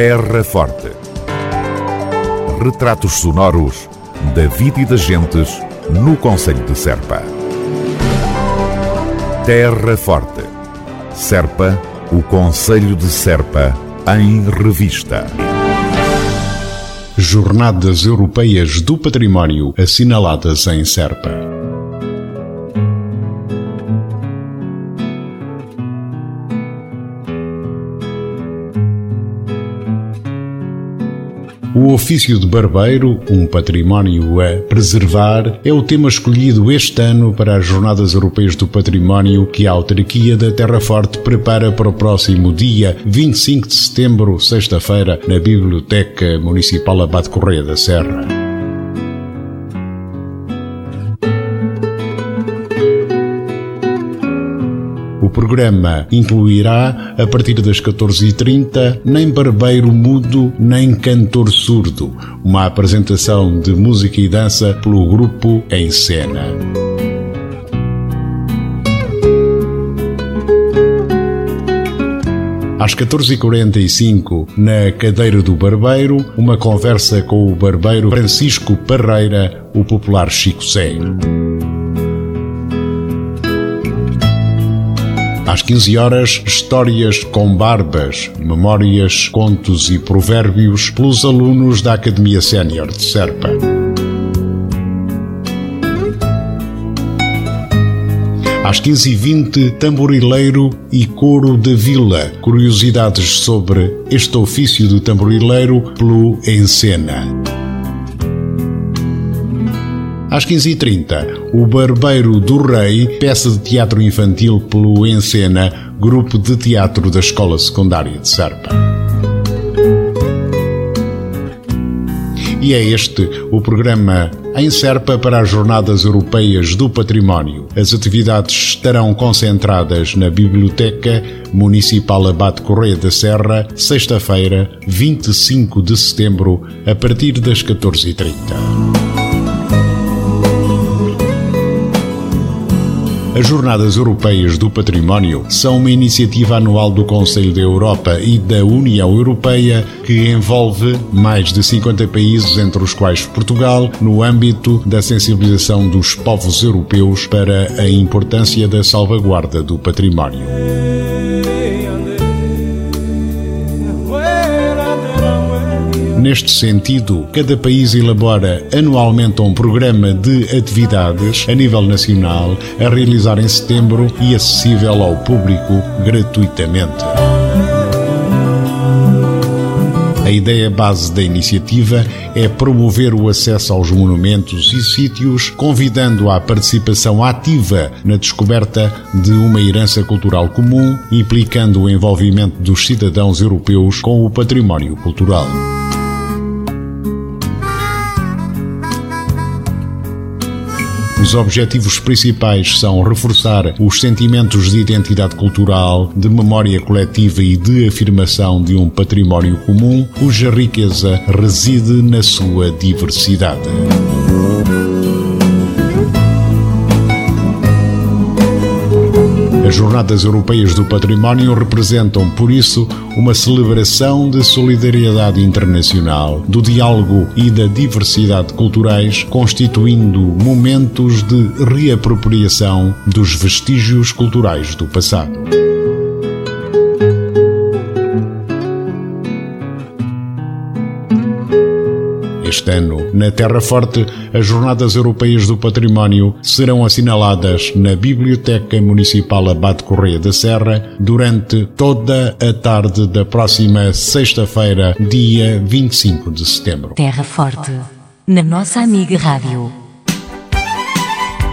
Terra Forte. Retratos sonoros da vida e das gentes no Conselho de Serpa. Terra Forte. Serpa, o Conselho de Serpa, em revista. Jornadas Europeias do Património assinaladas em Serpa. O ofício de barbeiro, um património a preservar, é o tema escolhido este ano para as Jornadas Europeias do Património que a autarquia da Terra Forte prepara para o próximo dia 25 de setembro, sexta-feira, na Biblioteca Municipal Abade Correia da Serra. O programa incluirá, a partir das 14h30, nem barbeiro mudo, nem cantor surdo, uma apresentação de música e dança pelo grupo Em Cena. Às 14h45, na cadeira do barbeiro, uma conversa com o barbeiro Francisco Parreira, o popular Chico Sé. Às 15 horas, histórias com barbas, memórias, contos e provérbios pelos alunos da Academia Sénior de Serpa. Às 15h20, tamborileiro e coro da vila. Curiosidades sobre este ofício do tamborileiro pelo Encena. Às 15h30, O Barbeiro do Rei, peça de teatro infantil pelo Encena, grupo de teatro da Escola Secundária de Serpa. E é este o programa em Serpa para as Jornadas Europeias do Património. As atividades estarão concentradas na Biblioteca Municipal Abate Correia da Serra, sexta-feira, 25 de setembro, a partir das 14h30. As Jornadas Europeias do Património são uma iniciativa anual do Conselho da Europa e da União Europeia que envolve mais de 50 países, entre os quais Portugal, no âmbito da sensibilização dos povos europeus para a importância da salvaguarda do património. Neste sentido, cada país elabora anualmente um programa de atividades a nível nacional a realizar em setembro e acessível ao público gratuitamente. A ideia base da iniciativa é promover o acesso aos monumentos e sítios, convidando à participação ativa na descoberta de uma herança cultural comum, implicando o envolvimento dos cidadãos europeus com o património cultural. Os objetivos principais são reforçar os sentimentos de identidade cultural, de memória coletiva e de afirmação de um património comum cuja riqueza reside na sua diversidade. As Jornadas Europeias do Património representam, por isso, uma celebração de solidariedade internacional, do diálogo e da diversidade culturais, constituindo momentos de reapropriação dos vestígios culturais do passado. Este ano, na Terra Forte, as Jornadas Europeias do Património serão assinaladas na Biblioteca Municipal Abate Correia da Serra durante toda a tarde da próxima sexta-feira, dia 25 de setembro. Terra Forte, na nossa amiga Rádio.